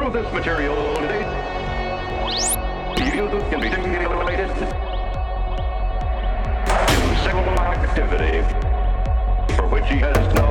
Through this material, youth can be stimulated to sexual activity for which he has no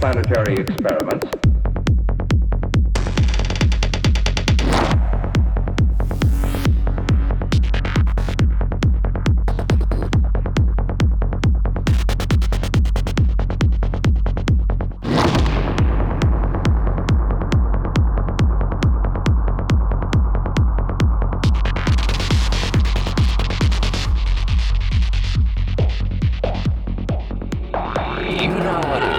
interplanetary experiments. You know what it is.